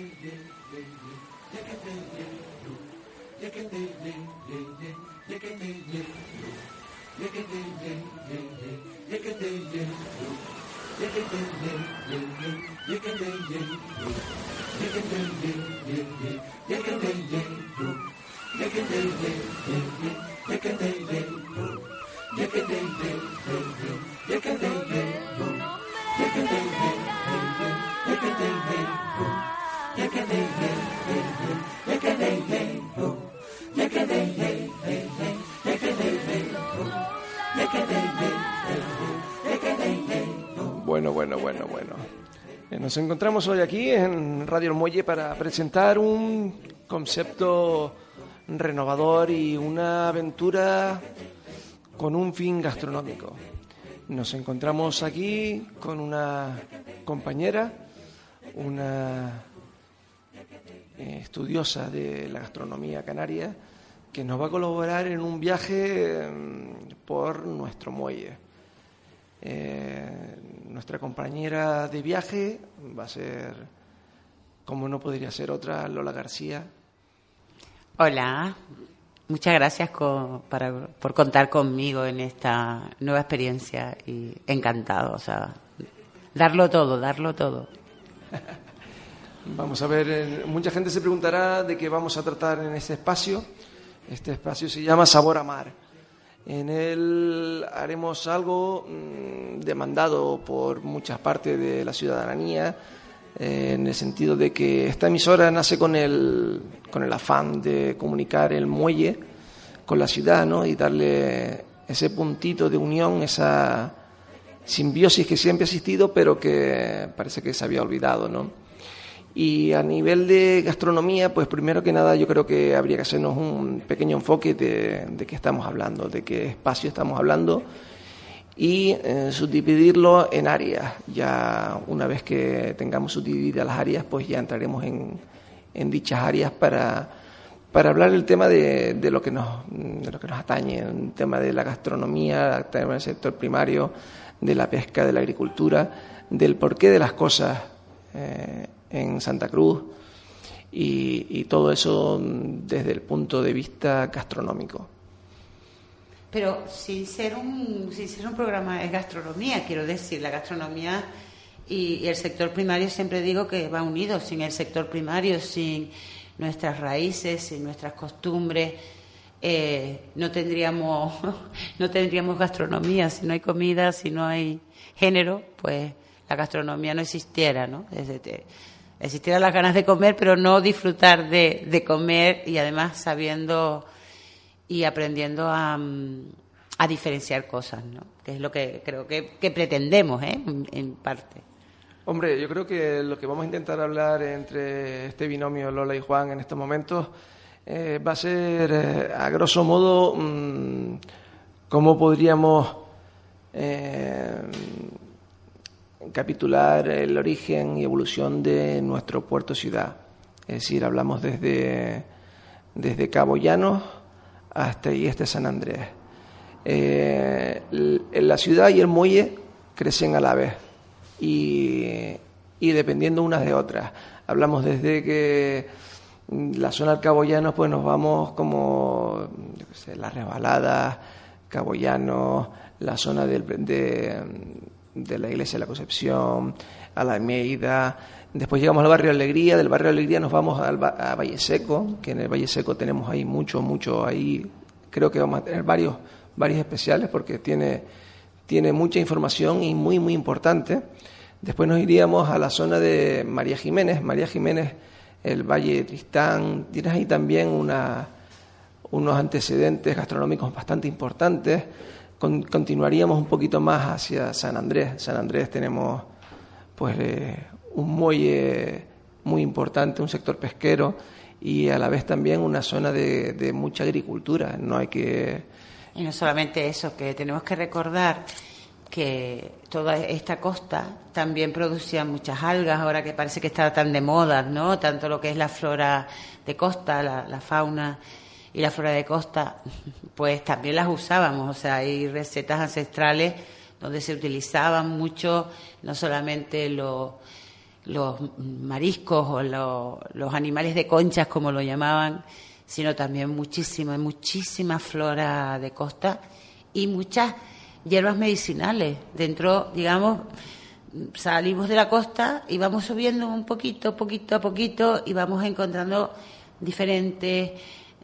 Dick a day day day day, dick a day day. Nos encontramos hoy aquí en Radio El Muelle para presentar un concepto renovador y una aventura con un fin gastronómico. Nos encontramos aquí con una compañera, una eh, estudiosa de la gastronomía canaria, que nos va a colaborar en un viaje mm, por nuestro muelle. Eh, nuestra compañera de viaje va a ser, como no podría ser otra, Lola García. Hola, muchas gracias para- por contar conmigo en esta nueva experiencia y encantado, o sea, darlo todo, darlo todo. Vamos a ver, eh, mucha gente se preguntará de qué vamos a tratar en este espacio. Este espacio se llama Sabor a Mar. En él haremos algo mm, demandado por muchas partes de la ciudadanía, eh, en el sentido de que esta emisora nace con el, con el afán de comunicar el muelle con la ciudad ¿no? y darle ese puntito de unión, esa simbiosis que siempre ha existido, pero que parece que se había olvidado. ¿no? Y a nivel de gastronomía, pues primero que nada yo creo que habría que hacernos un pequeño enfoque de, de qué estamos hablando, de qué espacio estamos hablando y eh, subdividirlo en áreas. Ya una vez que tengamos subdivididas las áreas, pues ya entraremos en, en dichas áreas para, para hablar del tema de, de lo que nos, de lo que nos atañe, el tema de la gastronomía, el tema del sector primario, de la pesca, de la agricultura, del porqué de las cosas eh, en Santa Cruz y, y todo eso desde el punto de vista gastronómico. Pero sin ser un, sin ser un programa de gastronomía, quiero decir, la gastronomía y, el sector primario siempre digo que va unido. Sin el sector primario, sin nuestras raíces, sin nuestras costumbres, eh, no tendríamos no tendríamos gastronomía. Si no hay comida, si no hay género, pues la gastronomía no existiera, ¿no? Desde existieran las ganas de comer, pero no disfrutar de, de comer y además sabiendo y aprendiendo a, mm, a diferenciar cosas, ¿no? Que es lo que creo que, que pretendemos, ¿eh? En, parte. Hombre, yo creo que lo que vamos a intentar hablar entre este binomio Lola y Juan en estos momentos eh, va a ser, eh, a grosso modo, mm, cómo podríamos eh, capitular el origen y evolución de nuestro puerto ciudad. Es decir, hablamos desde, desde Cabo hasta y este San Andrés. Eh, la ciudad y el muelle crecen a la vez y, y dependiendo unas de otras. Hablamos desde que la zona del Cabo pues nos vamos como, yo qué sé, las Cabo la zona del, de, de la iglesia de la Concepción, a la Almeida. Después llegamos al barrio Alegría, del barrio Alegría nos vamos al, a Valle Seco, que en el Valle Seco tenemos ahí mucho, mucho, ahí creo que vamos a tener varios, varios especiales porque tiene, tiene mucha información y muy, muy importante. Después nos iríamos a la zona de María Jiménez, María Jiménez, el Valle de Tristán, tienes ahí también una, unos antecedentes gastronómicos bastante importantes. Con- continuaríamos un poquito más hacia San Andrés. San Andrés tenemos pues eh, un muelle muy importante, un sector pesquero y a la vez también una zona de, de mucha agricultura. No hay que Y no solamente eso, que tenemos que recordar que toda esta costa también producía muchas algas, ahora que parece que está tan de moda, ¿no? Tanto lo que es la flora de costa, la, la fauna y la flora de costa, pues también las usábamos, o sea, hay recetas ancestrales donde se utilizaban mucho, no solamente lo- los mariscos o los animales de conchas, como lo llamaban, sino también muchísima, muchísima flora de costa y muchas hierbas medicinales. Dentro, digamos, salimos de la costa y vamos subiendo un poquito, poquito a poquito y vamos encontrando diferentes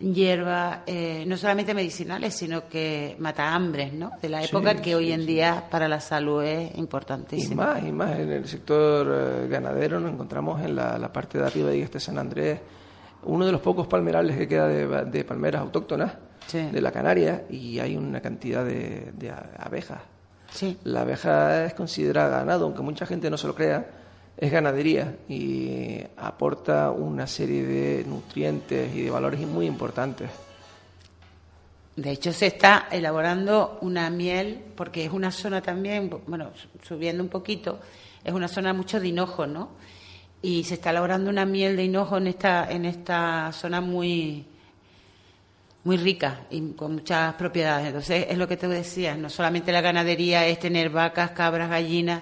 hierbas, eh, no solamente medicinales, sino que mata hambres, ¿no? De la época que hoy en día para la salud es importantísima. Y más, y más en el sector eh, ganadero nos encontramos en la, parte de arriba de este San Andrés, uno de los pocos palmerales que queda de, palmeras autóctonas de la Canaria y hay una cantidad de, de abejas. La abeja es considerada ganado, aunque mucha gente no se lo crea es ganadería y aporta una serie de nutrientes y de valores muy importantes. De hecho, se está elaborando una miel, porque es una zona también, bueno, subiendo un poquito, es una zona mucho de hinojo, ¿no? Y se está elaborando una miel de hinojo en esta, en esta zona muy, muy rica y con muchas propiedades. Entonces, es lo que te decía, no solamente la ganadería es tener vacas, cabras, gallinas,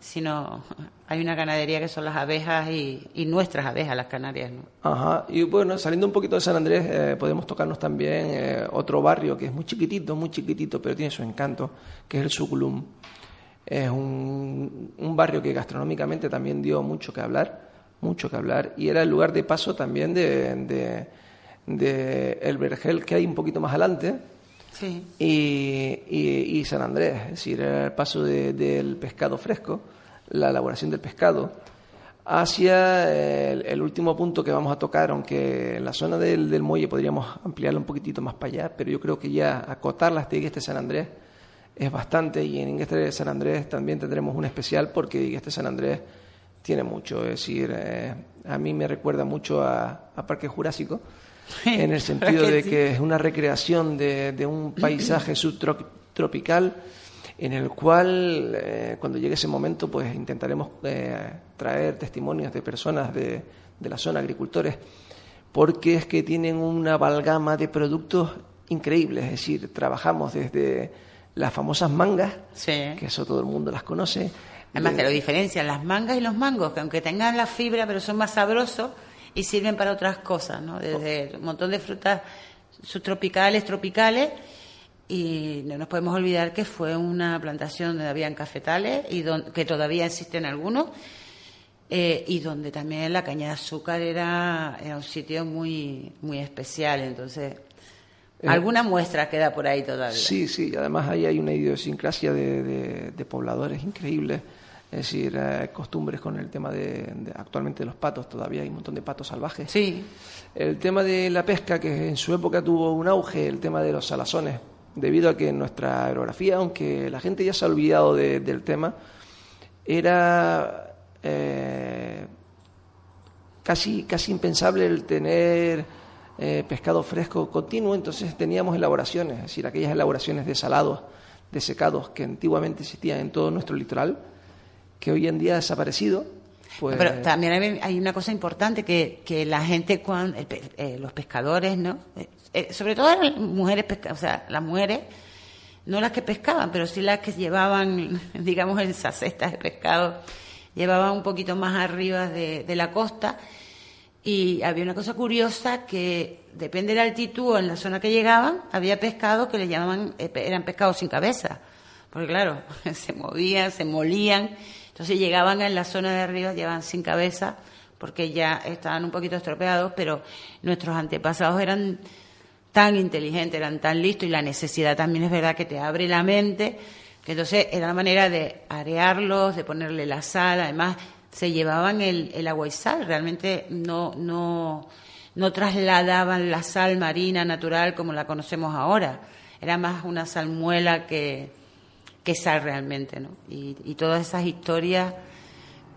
sino hay una ganadería que son las abejas y, nuestras abejas, las canarias. ¿no? Ajá, y bueno, saliendo un poquito de San Andrés, eh, podemos tocarnos también eh, otro barrio que es muy chiquitito, muy chiquitito, pero tiene su encanto, que es el Suculum. Es un, un barrio que gastronómicamente también dio mucho que hablar, mucho que hablar, y era el lugar de paso también de, de, El Vergel, que hay un poquito más adelante, sí. y, San Andrés, es decir, el paso del pescado fresco la elaboración del pescado, hacia el, último punto que vamos a tocar, aunque en la zona del, muelle podríamos ampliarlo un poquitito más para allá, pero yo creo que ya acotar las de San Andrés es bastante y en este San Andrés también tendremos un especial porque este San Andrés tiene mucho, es decir, eh, a mí me recuerda mucho a, Parque Jurásico, en el sentido de que es una recreación de, de un paisaje subtropical en el cual eh, cuando llegue ese momento pues intentaremos eh, traer testimonios de personas de, de, la zona, agricultores, porque es que tienen una amalgama de productos increíbles, es decir, trabajamos desde las famosas mangas, que eso todo el mundo las conoce. Además que lo diferencian las mangas y los mangos, que aunque tengan la fibra, pero son más sabrosos y sirven para otras cosas, ¿no? Desde un montón de frutas subtropicales, tropicales y no nos podemos olvidar que fue una plantación donde habían cafetales y que todavía existen algunos eh, y donde también la caña de azúcar era, un sitio muy muy especial. Entonces eh, alguna muestra queda por ahí todavía. Sí sí además ahí hay una idiosincrasia de, pobladores increíbles es decir eh, costumbres con el tema de, actualmente de los patos todavía hay un montón de patos salvajes. Sí. El tema de la pesca que en su época tuvo un auge el tema de los salazones. Debido a que en nuestra aerografía, aunque la gente ya se ha olvidado del tema, era eh, casi, casi impensable el tener eh, pescado fresco continuo, entonces teníamos elaboraciones, es decir, aquellas elaboraciones de salados, de secados que antiguamente existían en todo nuestro litoral, que hoy en día ha desaparecido. Pues... Pero también hay una cosa importante que, que la gente, cuando, eh, los pescadores, ¿no? Eh, sobre todo las mujeres, o sea, las mujeres, no las que pescaban, pero sí las que llevaban, digamos, esas cestas de pescado, llevaban un poquito más arriba de, la costa. Y había una cosa curiosa que depende de la altitud en la zona que llegaban, había pescados que le llamaban, eh, eran pescados sin cabeza. Porque claro, se movían, se molían. Entonces llegaban en la zona de arriba, llevaban sin cabeza, porque ya estaban un poquito estropeados, pero nuestros antepasados eran tan inteligentes, eran tan listos y la necesidad también es verdad que te abre la mente, que entonces era manera de arearlos, de ponerle la sal, además se llevaban el, el agua y sal, realmente no, no, no trasladaban la sal marina natural como la conocemos ahora, era más una salmuela que, que sal realmente, ¿no? Y, todas esas historias,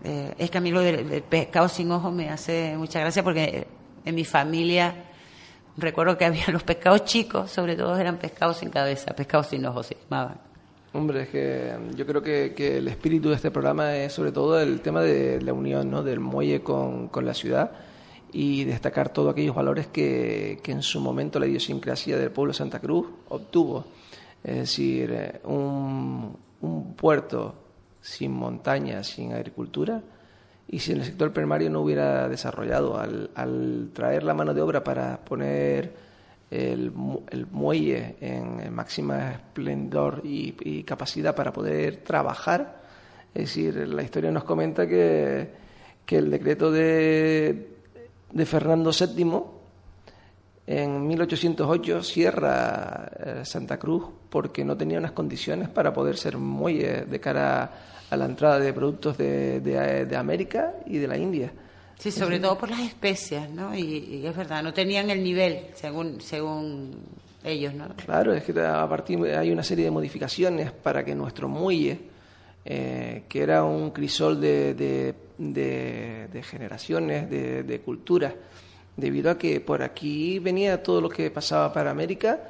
eh, es que a mí lo del, pescado sin ojos me hace mucha gracia porque en mi familia Recuerdo que había los pescados chicos, sobre todo eran pescados sin cabeza, pescados sin ojos se llamaban. Hombre, es que yo creo que, el espíritu de este programa es sobre todo el tema de la unión ¿no? del muelle con, la ciudad y destacar todos aquellos valores que, en su momento la idiosincrasia del pueblo de Santa Cruz obtuvo. Es decir, eh, un, un puerto sin montaña, sin agricultura, y si el sector primario no hubiera desarrollado. Al, traer la mano de obra para poner el, muelle en, máxima esplendor y, capacidad para poder trabajar, es decir, la historia nos comenta que, que el decreto de, de Fernando VII en 1808 cierra eh, Santa Cruz porque no tenía unas condiciones para poder ser muelle de cara a la entrada de productos de, de, América y de la India. Sí, sobre todo por las especias, ¿no? Y, es verdad, no tenían el nivel según, según ellos, ¿no? Claro, es que a partir hay una serie de modificaciones para que nuestro muelle, eh, que era un crisol de, de generaciones, de, culturas, debido a que por aquí venía todo lo que pasaba para América,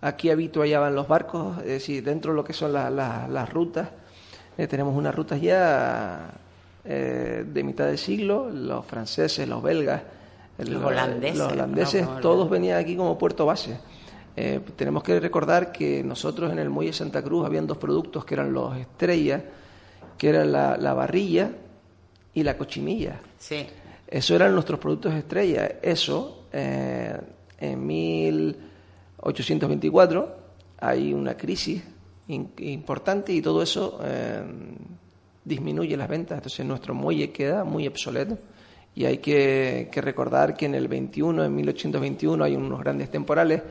aquí habituallaban los barcos, es decir, dentro de lo que son las rutas eh, tenemos unas rutas ya eh, de mitad del siglo, los franceses, los belgas, los holandeses, los holandeses todos venían aquí como puerto base. Eh, tenemos que recordar que nosotros en el muelle Santa Cruz habían dos productos que eran los estrellas, que eran la, barrilla y la cochinilla. Sí. Eso eran nuestros productos estrella. Eso, en 1824, hay una crisis importante y todo eso eh, disminuye las ventas. Entonces nuestro muelle queda muy obsoleto y hay que, recordar que en el 21, en 1821, hay unos grandes temporales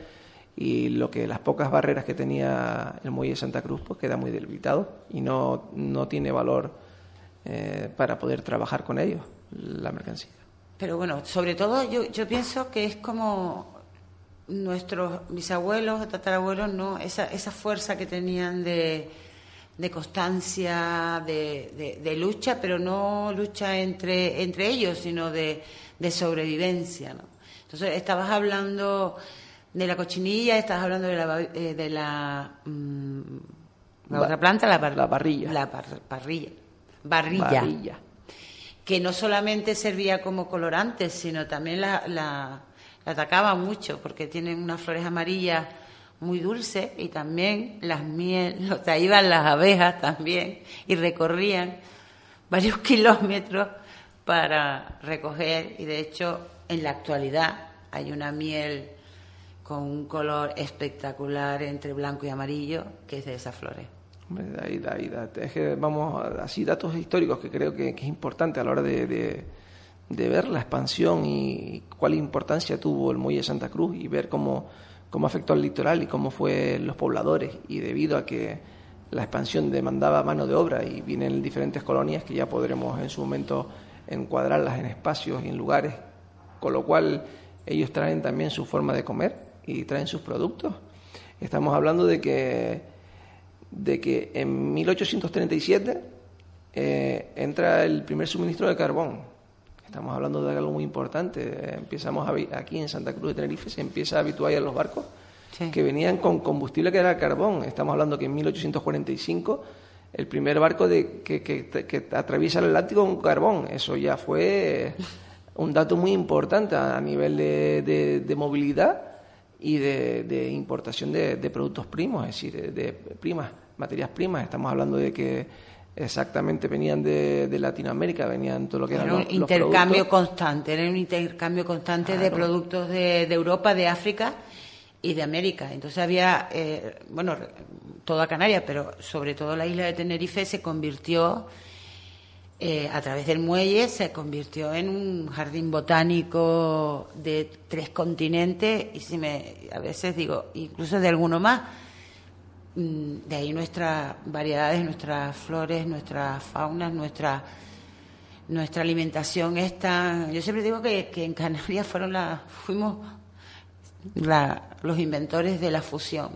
y lo que las pocas barreras que tenía el muelle de Santa Cruz pues queda muy debilitado y no, no tiene valor eh, para poder trabajar con ellos la mercancía. Pero bueno, sobre todo yo, yo pienso que es como nuestros bisabuelos, tatarabuelos, no, esa, esa fuerza que tenían de, de constancia, de, de, lucha, pero no lucha entre, entre ellos, sino de, de sobrevivencia. ¿no? Entonces, estabas hablando de la cochinilla, estabas hablando de la, eh, de la, mm, la otra planta, la, la barrilla. La parrilla. Barrilla. Que no solamente servía como colorante, sino también la atacaba mucho porque tienen unas flores amarillas muy dulces y también las miel, o las abejas también y recorrían varios kilómetros para recoger y de hecho en la actualidad hay una miel con un color espectacular entre blanco y amarillo que es de esas flores. Es que vamos, así datos históricos que creo que, es importante a la hora de de ver la expansión y cuál importancia tuvo el muelle de Santa Cruz y ver cómo, cómo afectó al litoral y cómo fue los pobladores y debido a que la expansión demandaba mano de obra y vienen diferentes colonias que ya podremos en su momento encuadrarlas en espacios y en lugares, con lo cual ellos traen también su forma de comer y traen sus productos. Estamos hablando de que, de que en 1837 eh, entra el primer suministro de carbón Estamos hablando de algo muy importante. Empezamos aquí en Santa Cruz de Tenerife, se empieza a habituar a los barcos que venían con combustible que era carbón. Estamos hablando que en 1845 el primer barco de, que, atraviesa el Atlántico con carbón. Eso ya fue un dato muy importante a, nivel de, movilidad y de, importación de, productos primos, es decir, de primas, materias primas. Estamos hablando de que exactamente venían de, Latinoamérica, venían todo lo que era un intercambio constante, era un intercambio constante de productos de, Europa, de África y de América. Entonces había, eh, bueno, toda Canarias, pero sobre todo la isla de Tenerife se convirtió, eh, a través del muelle, se convirtió en un jardín botánico de tres continentes y si me, a veces digo, incluso de alguno más Mm, de ahí nuestras variedades, nuestras flores, nuestras faunas, nuestra nuestra alimentación está. Yo siempre digo que, en Canarias fueron la, fuimos los inventores de la fusión,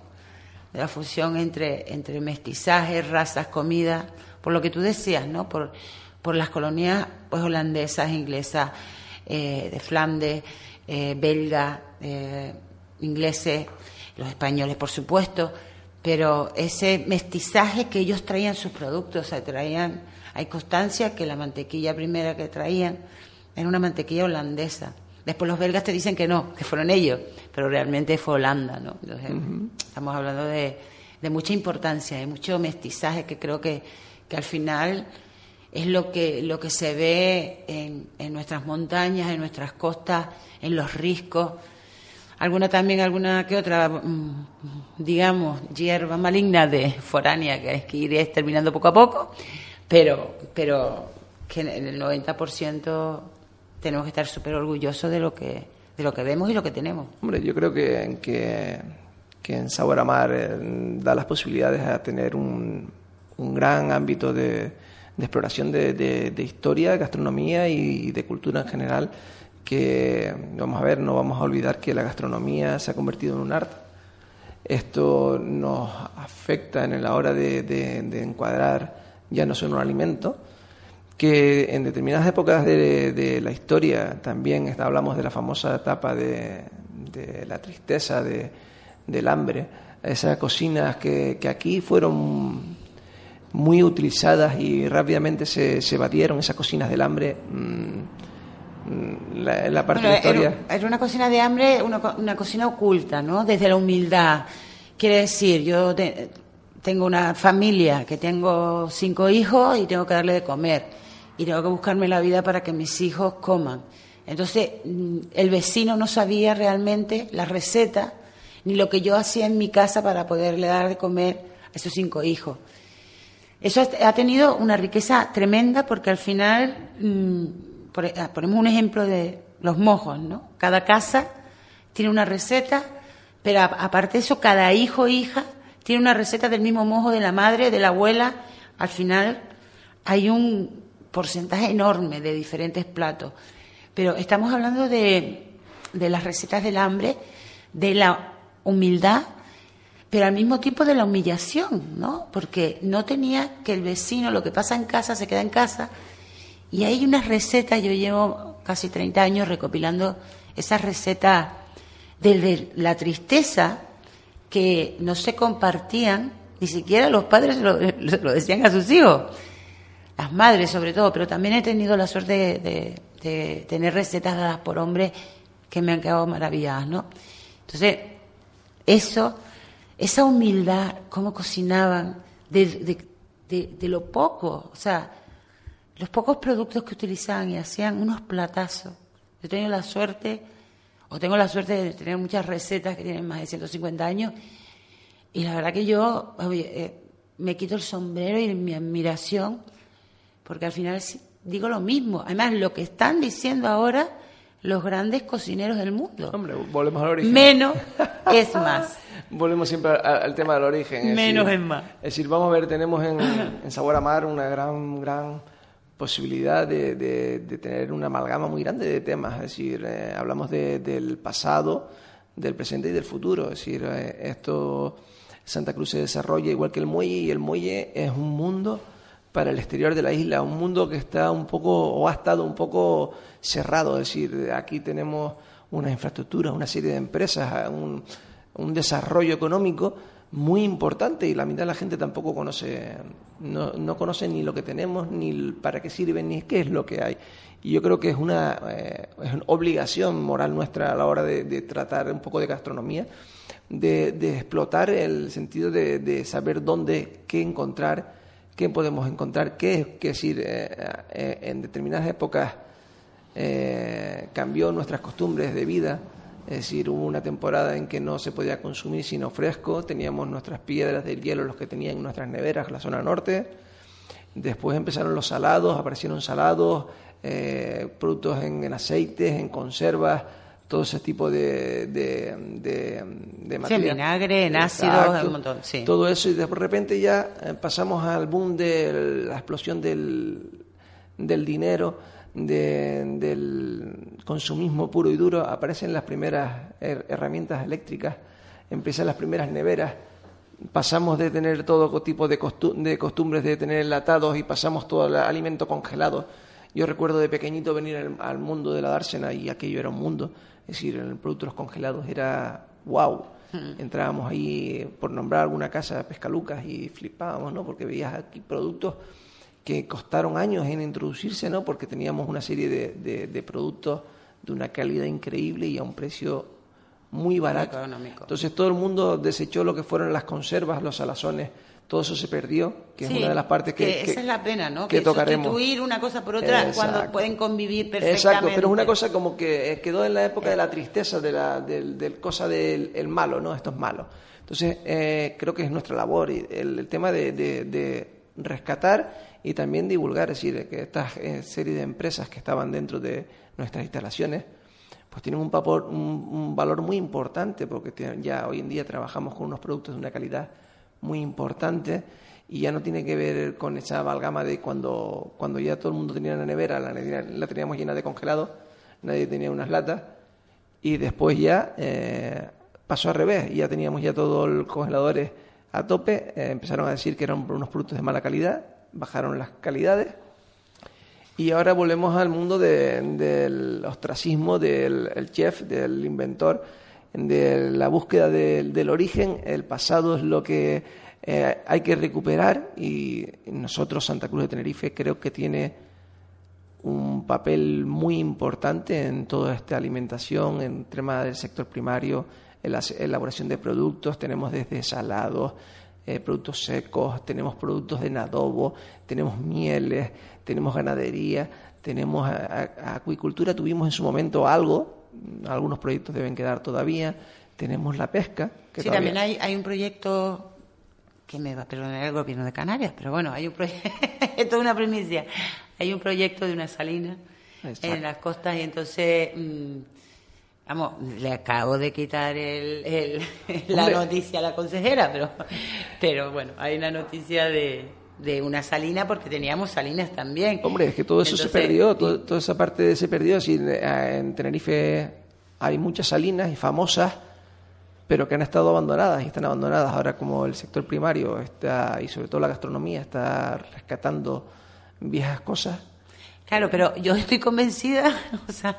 de la fusión entre, entre mestizajes, razas, comida, por lo que tú decías, ¿no? Por, por las colonias pues, holandesas, inglesas, eh, de Flandes, eh, belgas, eh, ingleses, los españoles, por supuesto pero ese mestizaje que ellos traían sus productos, o sea, traían, hay constancia que la mantequilla primera que traían era una mantequilla holandesa. Después los belgas te dicen que no, que fueron ellos, pero realmente fue Holanda, ¿no? estamos hablando de, de, mucha importancia, de mucho mestizaje que creo que, que al final es lo que, lo que se ve en, en nuestras montañas, en nuestras costas, en los riscos. Alguna también, alguna que otra, mm, digamos, hierba maligna de foránea que es que iré exterminando poco a poco, pero, pero que en el 90% tenemos que estar súper orgullosos de lo que de lo que vemos y lo que tenemos. Hombre, yo creo que, que, que en Sabor eh, da las posibilidades a tener un, un gran ámbito de, de exploración de, de, de, historia, gastronomía y de cultura en general, que vamos a ver, no vamos a olvidar que la gastronomía se ha convertido en un arte. Esto nos afecta en la hora de, encuadrar ya no solo un alimento, que en determinadas épocas de, la historia también hablamos de la famosa etapa de, la tristeza, de, del hambre, esas cocinas que, aquí fueron muy utilizadas y rápidamente se, se batieron, esas cocinas del hambre. Mmm, la, la, parte bueno, de la historia. Era, era, una cocina de hambre, una, una, cocina oculta, ¿no? Desde la humildad. Quiere decir, yo te, tengo una familia que tengo cinco hijos y tengo que darle de comer y tengo que buscarme la vida para que mis hijos coman. Entonces, mm, el vecino no sabía realmente la receta ni lo que yo hacía en mi casa para poderle dar de comer a esos cinco hijos. Eso ha tenido una riqueza tremenda porque al final, mmm, ponemos un ejemplo de los mojos, ¿no? Cada casa tiene una receta, pero aparte de eso, cada hijo o hija tiene una receta del mismo mojo de la madre, de la abuela. Al final hay un porcentaje enorme de diferentes platos. Pero estamos hablando de, de las recetas del hambre, de la humildad, pero al mismo tiempo de la humillación, ¿no? Porque no tenía que el vecino, lo que pasa en casa, se queda en casa. Y hay unas recetas, yo llevo casi 30 años recopilando esas recetas de la tristeza que no se compartían, ni siquiera los padres lo, lo decían a sus hijos las madres sobre todo, pero también he tenido la suerte de, de, de tener recetas dadas por hombres que me han quedado maravilladas, ¿no? Entonces, eso, esa humildad, cómo cocinaban, de, de, lo poco, o sea, los pocos productos que utilizaban y hacían unos platazos. Yo he tenido la suerte, o tengo la suerte de tener muchas recetas que tienen más de 150 años, y la verdad que yo oye, eh, me quito el sombrero y mi admiración porque al final digo lo mismo. Además, lo que están diciendo ahora los grandes cocineros del mundo. Hombre, volvemos al origen. Menos es más. volvemos siempre al, al, tema del origen. Es Menos decir, es más. Es decir, vamos a ver, tenemos en, en Sabor a Mar una gran, gran posibilidad de, de, de, tener una amalgama muy grande de temas. Es decir, eh, hablamos de, del pasado, del presente y del futuro. Es decir, eh, esto Santa Cruz se desarrolla igual que el muelle y el muelle es un mundo para el exterior de la isla, un mundo que está un poco o ha estado un poco cerrado, es decir, aquí tenemos una infraestructura, una serie de empresas, un, un desarrollo económico muy importante y la mitad de la gente tampoco conoce, no, no, conoce ni lo que tenemos, ni para qué sirve, ni qué es lo que hay. Y yo creo que es una, eh, es una obligación moral nuestra a la hora de, de tratar un poco de gastronomía, de, de explotar el sentido de, de saber dónde, qué encontrar qué podemos encontrar, qué es, que decir, eh, eh, en determinadas épocas cambió nuestras costumbres de vida, es decir, hubo una temporada en que no se podía consumir sino fresco, teníamos nuestras piedras del hielo, los que tenían en nuestras neveras, la zona norte, después empezaron los salados, aparecieron salados, eh, productos en, en aceites, en conservas, todo ese tipo de, de, de, de. Sí, en vinagre, en ácido, un montón, sí. Todo eso y de repente ya eh, pasamos al boom de la explosión del, del dinero, de, del consumismo puro y duro, aparecen las primeras herramientas eléctricas, empiezan las primeras neveras, pasamos de tener todo tipo de, costum de costumbres de tener enlatados y pasamos todo al alimento congelado. Yo recuerdo de pequeñito venir al, al mundo de la dársena y aquello era un mundo es decir, el producto de los congelados era wow. Entrábamos ahí, por nombrar alguna casa, Pescalucas, y flipábamos, ¿no? Porque veías aquí productos que costaron años en introducirse, ¿no? Porque teníamos una serie de, de, de productos de una calidad increíble y a un precio muy barato. Económico. Entonces todo el mundo desechó lo que fueron las conservas, los salazones, todo eso se perdió, que es una de las partes que, esa es la pena, ¿no? Que, tocaremos. sustituir una cosa por otra cuando pueden convivir perfectamente. Exacto, pero es una cosa como que quedó en la época de la tristeza, de la del, cosa del el malo, ¿no? Esto es malo. Entonces, eh, creo que es nuestra labor y el, tema de, de, rescatar y también divulgar, es decir, que esta eh, serie de empresas que estaban dentro de nuestras instalaciones, pues tienen un, un, valor muy importante porque ya hoy en día trabajamos con unos productos de una calidad muy importante y ya no tiene que ver con esa amalgama de cuando, cuando ya todo el mundo tenía una nevera, la, teníamos llena de congelado, nadie tenía unas latas y después ya eh, pasó al revés, ya teníamos ya todos los congeladores a tope, eh, empezaron a decir que eran unos productos de mala calidad, bajaron las calidades. Y ahora volvemos al mundo del ostracismo del chef, del inventor de la búsqueda del origen, el pasado es lo que eh, hay que recuperar y nosotros, Santa Cruz de Tenerife, creo que tiene un papel muy importante en toda esta alimentación, en tema del sector primario, en la elaboración de productos, tenemos desde salados, eh, productos secos, tenemos productos de adobo, tenemos mieles, tenemos ganadería, tenemos acuicultura, tuvimos en su momento algo, algunos proyectos deben quedar todavía. Tenemos la pesca. Que sí, también hay, hay un proyecto que me va a perdonar el gobierno de Canarias, pero bueno, hay un proyecto, esto es una primicia, hay un proyecto de una salina en las costas y entonces, mm, vamos, le acabo de quitar el, la noticia a la consejera, pero, pero bueno, hay una noticia de, de una salina porque teníamos salinas también. Hombre, es que todo eso se perdió, toda esa parte se perdió. Eh, en Tenerife hay muchas salinas y famosas, pero que han estado abandonadas y están abandonadas. Ahora como el sector primario está, y sobre todo la gastronomía está rescatando viejas cosas. Claro, pero yo estoy convencida, o sea,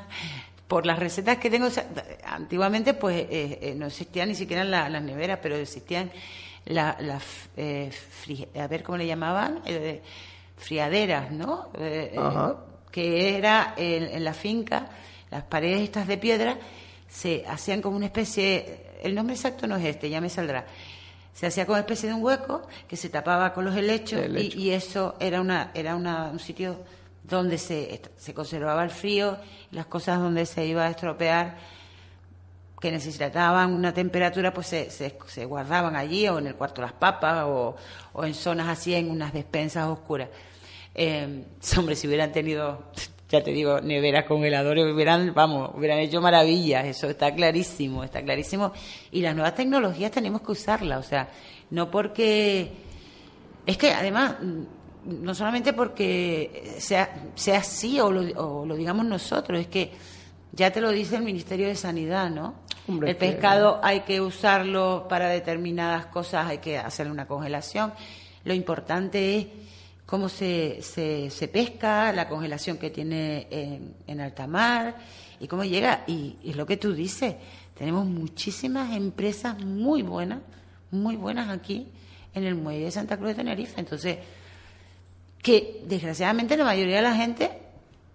por las recetas que tengo, antiguamente pues eh, eh, no existían ni siquiera las neveras, pero existían la, la eh, a ver cómo le llamaban, eh, friaderas, ¿no? Eh, que era en, la finca, las paredes estas de piedra se hacían como una especie, el nombre exacto no es este, ya me saldrá. Se hacía como una especie de un hueco que se tapaba con los helechos y, eso era una era una, un sitio donde se, se conservaba el frío, las cosas donde se iba a estropear que necesitaban una temperatura, pues se, se, guardaban allí o en el cuarto de las papas o, o en zonas así, en unas despensas oscuras. Eh, hombre, si hubieran tenido, ya te digo, neveras, congeladores, hubieran, vamos, hubieran hecho maravillas, eso está clarísimo, está clarísimo. Y las nuevas tecnologías tenemos que usarlas, o sea, no porque... Es que además, no solamente porque sea, sea así o lo, o lo digamos nosotros, es que ya te lo dice el Ministerio de Sanidad, ¿no? el pescado hay que usarlo para determinadas cosas, hay que hacerle una congelación. Lo importante es cómo se, se, pesca, la congelación que tiene en, en alta mar y cómo llega. Y, es lo que tú dices, tenemos muchísimas empresas muy buenas, muy buenas aquí en el muelle de Santa Cruz de Tenerife. Entonces, que desgraciadamente la mayoría de la gente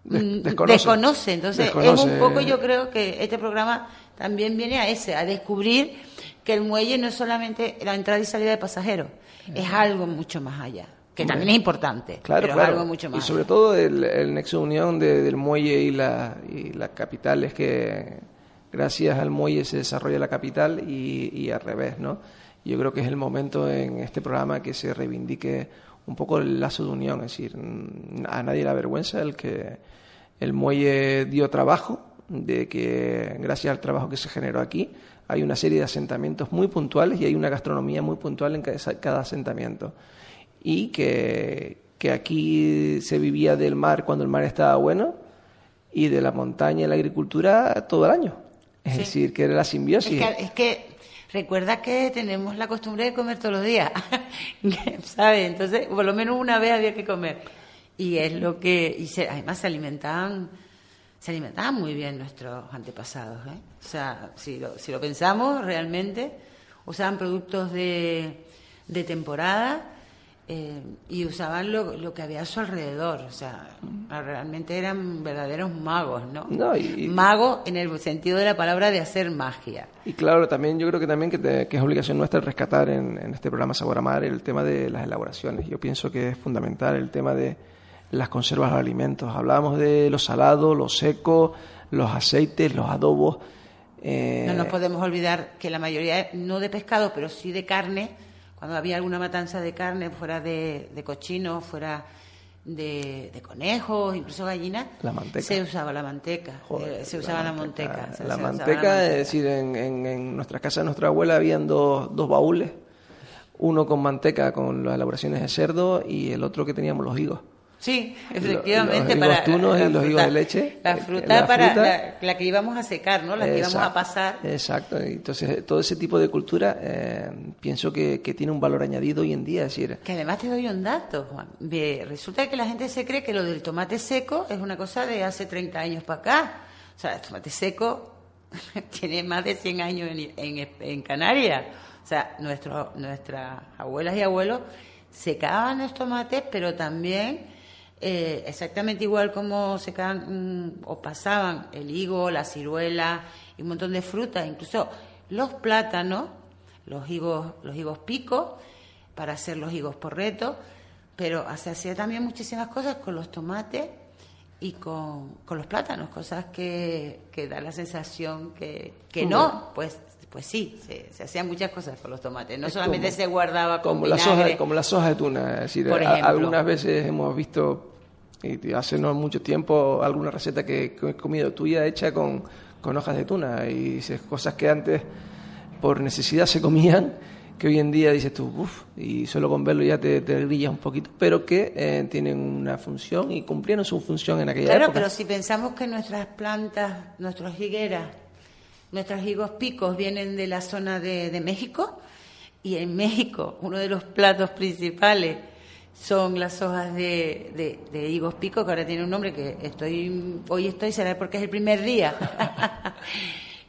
mm, desconoce. Entonces, es un poco, yo creo que este programa también viene a ese, a descubrir que el muelle no es solamente la entrada y salida de pasajeros, es algo mucho más allá que también es importante, claro, pero algo mucho más. Y sobre todo el, nexo de unión del muelle y la, y la capital es que gracias al muelle se desarrolla la capital y, y, al revés, ¿no? Yo creo que es el momento en este programa que se reivindique un poco el lazo de unión, es decir, a nadie le avergüenza el que el muelle dio trabajo, de que gracias al trabajo que se generó aquí hay una serie de asentamientos muy puntuales y hay una gastronomía muy puntual en cada, asentamiento. Y que, que, aquí se vivía del mar cuando el mar estaba bueno y de la montaña y la agricultura todo el año. Es decir, que era la simbiosis. Es que, recuerda que tenemos la costumbre de comer todos los días, ¿sabes? Entonces, por lo menos una vez había que comer. Y es lo que, y además se alimentaban se alimentaban muy bien nuestros antepasados. ¿eh? O sea, si lo, si lo pensamos realmente, usaban productos de, de temporada, eh, y usaban lo, lo, que había a su alrededor, o sea, realmente eran verdaderos magos, ¿no? no Magos en el sentido de la palabra de hacer magia. Y claro, también yo creo que también que, es obligación nuestra rescatar en, este programa Sabor el tema de las elaboraciones. Yo pienso que es fundamental el tema de las conservas de alimentos. Hablábamos de lo salado, lo seco, los aceites, los adobos. Eh, no nos podemos olvidar que la mayoría, no de pescado, pero sí de carne, cuando había alguna matanza de carne, fuera de, de cochino, fuera de, de, conejos, incluso gallinas, se usaba la manteca. Eh, se usaba la manteca. La, manteca, es decir, en, en, en, nuestra casa, nuestra abuela, habían dos, dos baúles, uno con manteca con las elaboraciones de cerdo y el otro que teníamos los higos. Sí, efectivamente. Los, para tunos y los higos de leche. La fruta para La, que íbamos a secar, ¿no? La que íbamos a pasar. Exacto. Entonces, todo ese tipo de cultura eh, pienso que, que, tiene un valor añadido hoy en día. Es decir, que además te doy un dato, Juan. Resulta que la gente se cree que lo del tomate seco es una cosa de hace 30 años para acá. O sea, el tomate seco tiene más de 100 años en, en, en Canarias. O sea, nuestros, nuestras abuelas y abuelos secaban los tomates, pero también eh, exactamente igual como se mm, o pasaban el higo, la ciruela y un montón de frutas, incluso los plátanos, los higos, los higos picos, para hacer los higos porretos, pero se hacía también muchísimas cosas con los tomates y con, los plátanos, cosas que, que da la sensación que, que no, pues pues sí, se, hacían muchas cosas con los tomates. No solamente se guardaba como las hojas, como las hojas de tuna. Es decir, algunas veces hemos visto y hace no mucho tiempo alguna receta que, he comido tuya hecha con, con hojas de tuna y cosas que antes por necesidad se comían que hoy en día dices tú, uff, y solo con verlo ya te, te grillas un poquito, pero que eh, tienen una función y cumplieron su función en aquella época. Claro, pero si pensamos que nuestras plantas, nuestras higueras, nuestros higos picos vienen de la zona de, de México, y en México uno de los platos principales son las hojas de, de, higos pico, que ahora tiene un nombre que estoy hoy estoy, será porque es el primer día.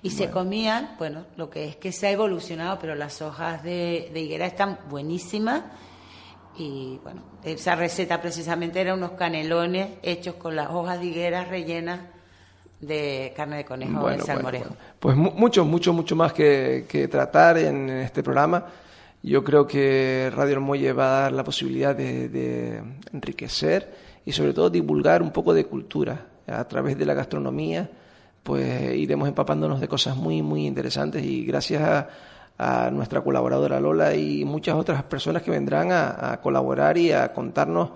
y se comían, bueno, lo que es que se ha evolucionado, pero las hojas de, de higuera están buenísimas. Y bueno, esa receta precisamente era unos canelones hechos con las hojas de higuera rellenas de carne de conejo en salmorejo. Pues mucho, mucho, mucho más que, que tratar en este programa. Yo creo que Radio El Muelle va a dar la posibilidad de, enriquecer y sobre todo divulgar un poco de cultura a través de la gastronomía pues iremos empapándonos de cosas muy muy interesantes y gracias a, nuestra colaboradora Lola y muchas otras personas que vendrán a, colaborar y a contarnos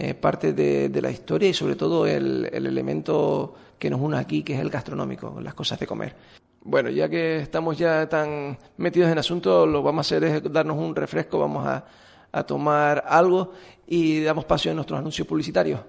eh, parte de, la historia y sobre todo el, el elemento que nos une aquí que es el gastronómico, las cosas de comer. Bueno, ya que estamos ya tan metidos en asunto, lo que vamos a hacer es darnos un refresco, vamos a, a tomar algo y damos paso a nuestros anuncios publicitarios.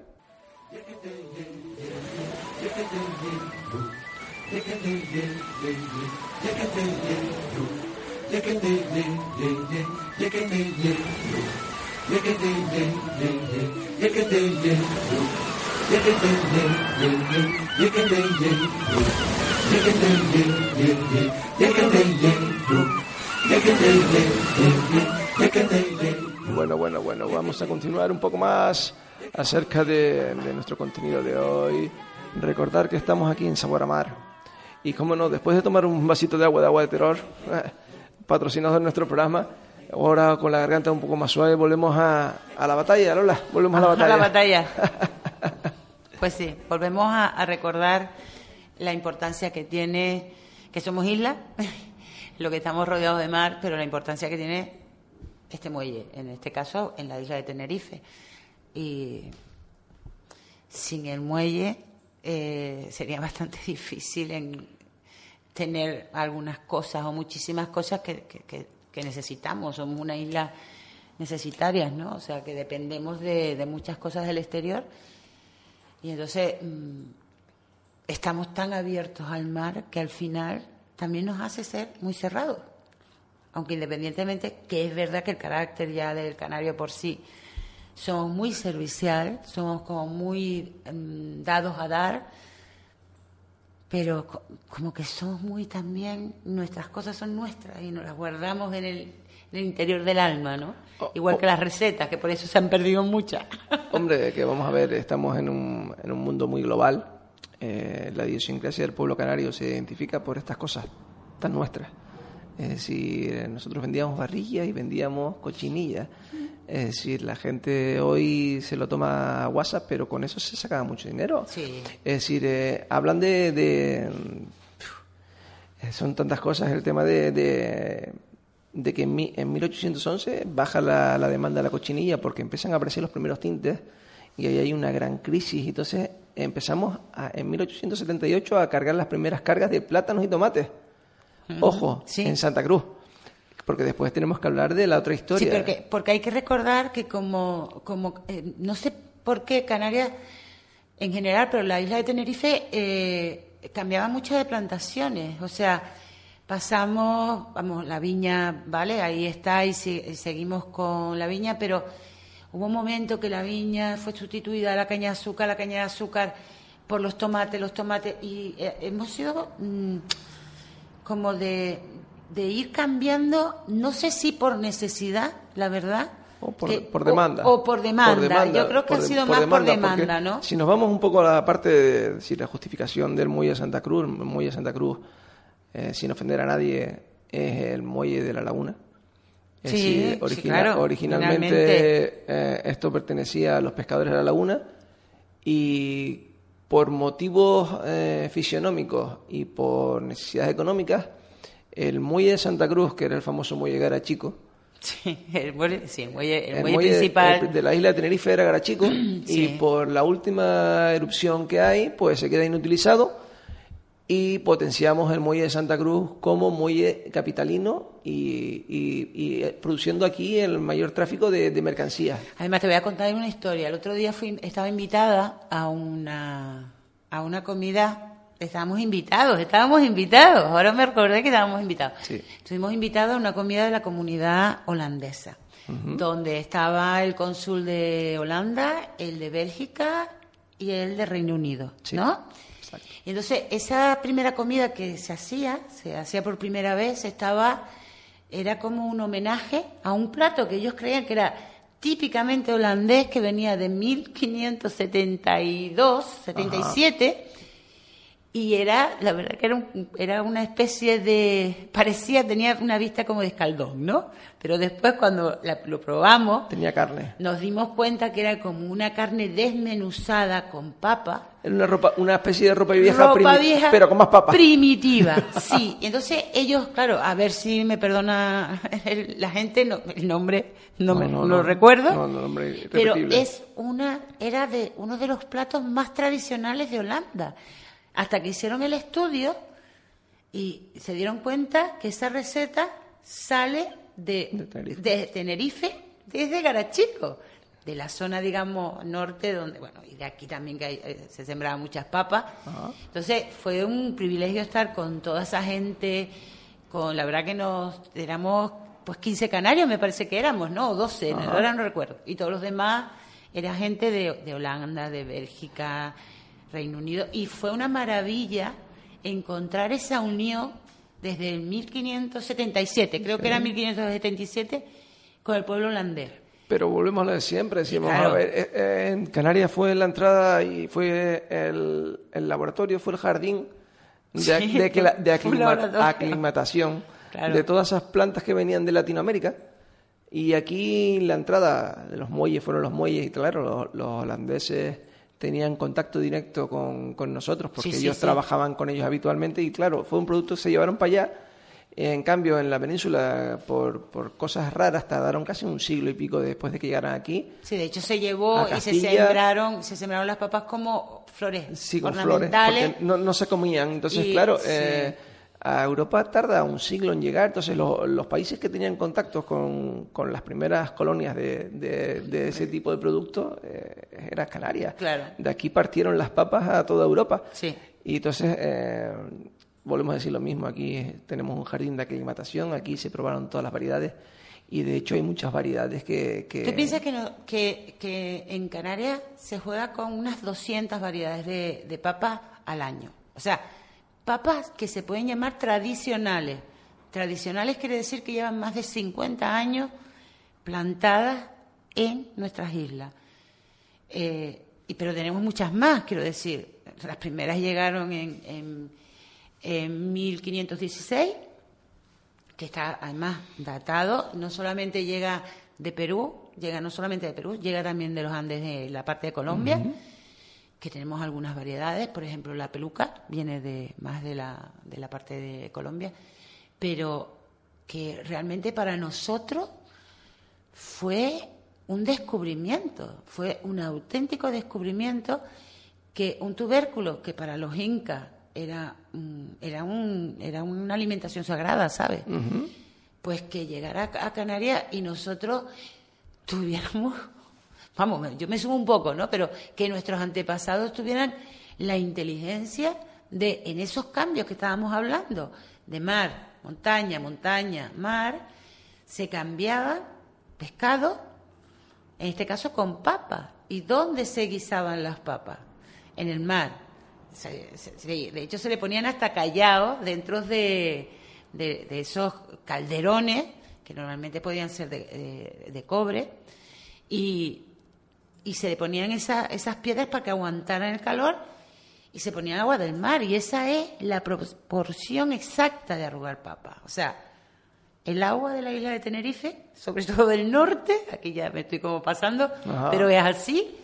Bueno, bueno, bueno, vamos a continuar un poco más acerca de, nuestro contenido de hoy. Recordar que estamos aquí en Sabor Mar. Y como no, después de tomar un vasito de agua de agua de terror, patrocinado en nuestro programa, ahora con la garganta un poco más suave, volvemos a, a la batalla, Lola, volvemos a la batalla. A la batalla. pues sí, volvemos a recordar la importancia que tiene, que somos isla, lo que estamos rodeados de mar, pero la importancia que tiene este muelle, en este caso en la isla de Tenerife. Y sin el muelle eh, sería bastante difícil en tener algunas cosas o muchísimas cosas que, necesitamos. Somos una isla necesitaria, ¿no? O sea, que dependemos de, muchas cosas del exterior. Y entonces mm, estamos tan abiertos al mar que al final también nos hace ser muy cerrados. Aunque independientemente, que es verdad que el carácter ya del canario por sí, somos muy servicial, somos como muy em, dados a dar, pero como que somos muy también, nuestras cosas son nuestras y nos las guardamos en el, el interior del alma, ¿no? Oh, Igual oh. que las recetas, que por eso se han perdido muchas. Hombre, que vamos a ver, estamos en un, en un mundo muy global. Eh, la idiosincrasia del pueblo canario se identifica por estas cosas tan nuestras. Es decir, nosotros vendíamos barrillas y vendíamos cochinillas. Es decir, la gente hoy se lo toma a WhatsApp, pero con eso se saca mucho dinero. Sí. Es decir, eh, hablan de, de- eh, son tantas cosas el tema de, de, de que en, mi- en 1811 baja la, la demanda de la cochinilla porque empiezan a aparecer los primeros tintes y ahí hay una gran crisis. Entonces empezamos a- en 1878 a cargar las primeras cargas de plátanos y tomates. Ojo, Sí. en Santa Cruz. Porque después tenemos que hablar de la otra historia. Sí, porque, porque hay que recordar que como, como eh, no sé por qué Canarias en general, pero la isla de Tenerife eh, cambiaba mucho de plantaciones. O sea, pasamos, vamos, la viña, ¿vale? Ahí está y, seguimos con la viña, pero hubo un momento que la viña fue sustituida a la caña de azúcar, la caña de azúcar por los tomates, los tomates, y eh, hemos sido mm, como de, de ir cambiando, no sé si por necesidad, la verdad. O por, que- por o- demanda. O, por, demanda. Yo creo que ha sido más por demanda, ¿no? Si nos vamos un poco a la parte de decir, la justificación del muelle de Santa Cruz, el muelle de Santa Cruz, eh, sin ofender a nadie, es el muelle de la laguna. Es Sí, decir, sí, origina- claro, originalmente eh, esto pertenecía a los pescadores de la laguna y por motivos eh, fisionómicos y por necesidades económicas, el muelle de Santa Cruz, que era el famoso muelle Garachico, Sí, el muelle, sí, el muelle, el el muelle muelle principal. de, de la isla de Tenerife era Garachico Sí. y por la última erupción que hay, pues se queda inutilizado y potenciamos el muelle de Santa Cruz como muelle capitalino y, y- y, eh, produciendo aquí el mayor tráfico de, de mercancías. Además, te voy a contar una historia. El otro día fui, estaba invitada a una, a una comida. Estábamos invitados, estábamos invitados. Ahora me recordé que estábamos invitados. Sí. Estuvimos invitados a una comida de la comunidad holandesa, donde estaba el cónsul de Holanda, el de Bélgica y el de Reino Unido, Sí. ¿no? Exacto. Y entonces, esa primera comida que se hacía, se hacía por primera vez, estaba, era como un homenaje a un plato que ellos creían que era típicamente holandés, que venía de 1572, 77, y era, la verdad que era, un- era una especie de, parecía, tenía una vista como de escaldón, ¿no? Pero después cuando la- lo probamos, Tenía carne. nos dimos cuenta que era como una carne desmenuzada con papa, Era una, ropa, una especie de ropa vieja, ropa vieja pero con más papas. primitiva sí y entonces ellos claro a ver si me perdona el- la gente no, el nombre no, me No, no no, lo no. recuerdo pero es una era de uno de los platos más tradicionales de Holanda hasta que hicieron el estudio y se dieron cuenta que esa receta sale de, De Tenerife. de Tenerife, desde Garachico, de la zona, digamos, norte, donde, bueno, y de aquí también que hay- eh, se sembraban muchas papas. Ajá. Entonces fue un privilegio estar con toda esa gente, con la verdad que nos éramos pues 15 canarios, me parece que éramos, ¿no? O 12, Ajá. ahora no recuerdo. Y todos los demás era gente de, de Holanda, de Bélgica, Reino Unido. Y fue una maravilla encontrar esa unión desde el 1577, creo que era 1577, con el pueblo holandés. Pero volvemos a lo de siempre, decimos, Claro. a ver, eh, eh, en Canarias fue la entrada y fue el, el laboratorio, fue el jardín de, Sí, de aclimatación Claro. de todas esas plantas que venían de Latinoamérica. Y aquí la entrada de los muelles fueron los muelles y claro, los, los holandeses tenían contacto directo con, con nosotros porque Sí, sí, ellos sí. trabajaban con ellos habitualmente y claro, fue un producto que se llevaron para allá. En cambio, en la península, por, por cosas raras, tardaron casi un siglo y pico después de que llegaran aquí. Sí, de hecho se llevó y se sembraron, se sembraron las papas como flores Sí, con flores, ornamentales. porque no, no se comían. Entonces, Y- claro, eh, a Europa tarda un siglo en llegar. Entonces, lo- los países que tenían contactos con, con las primeras colonias de, de- de ese tipo de productos eh, era Canarias. Claro. De aquí partieron las papas a toda Europa. Sí. Y entonces, eh, volvemos a decir lo mismo. Aquí tenemos un jardín de aclimatación. Aquí se probaron todas las variedades. Y de hecho, hay muchas variedades que. que- ¿Tú piensas que, no- que, que en Canarias se juega con unas 200 variedades de, de papas al año? O sea, papas que se pueden llamar tradicionales, tradicionales quiere decir que llevan más de 50 años plantadas en nuestras islas. Eh, y, pero tenemos muchas más, quiero decir. Las primeras llegaron en, en, en 1516, que está además datado. No solamente llega de Perú, llega no solamente de Perú, llega también de los Andes de la parte de Colombia, que tenemos algunas variedades. Por ejemplo, la peluca viene de más de la, de la parte de Colombia, pero que realmente para nosotros fue un descubrimiento, fue un auténtico descubrimiento que un tubérculo que para los incas era, era, un, era una alimentación sagrada, ¿sabes? Pues que llegara a Canarias y nosotros tuviéramos, vamos, yo me sumo un poco, ¿no? Pero que nuestros antepasados tuvieran la inteligencia de, en esos cambios que estábamos hablando, de mar, montaña, montaña, mar, se cambiaba pescado en este caso con papas. ¿Y dónde se guisaban las papas? En el mar. de hecho, se le ponían hasta callados dentro de, esos calderones, que normalmente podían ser de, cobre, y, se le ponían esas piedras para que aguantaran el calor y se ponían agua del mar. Y esa es la proporción exacta de arrugar papas. O sea, el agua de la isla de Tenerife, sobre todo del norte, aquí ya me estoy como pasando, pero es así,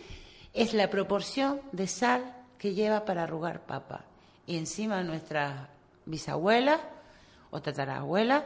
es la proporción de sal que lleva para arrugar papa. Y encima nuestras bisabuelas o tatarabuelas